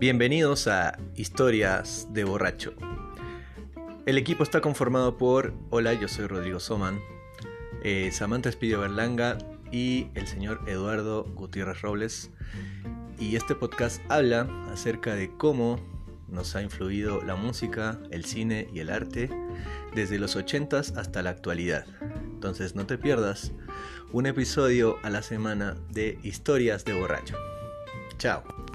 Bienvenidos a Historias de Borracho. El equipo está conformado por, hola, yo soy Rodrigo Soman, eh, Samantha Espidio Berlanga y el señor Eduardo Gutiérrez Robles. Y este podcast habla acerca de cómo nos ha influido la música, el cine y el arte desde los 80s hasta la actualidad. Entonces no te pierdas un episodio a la semana de Historias de Borracho. Chao.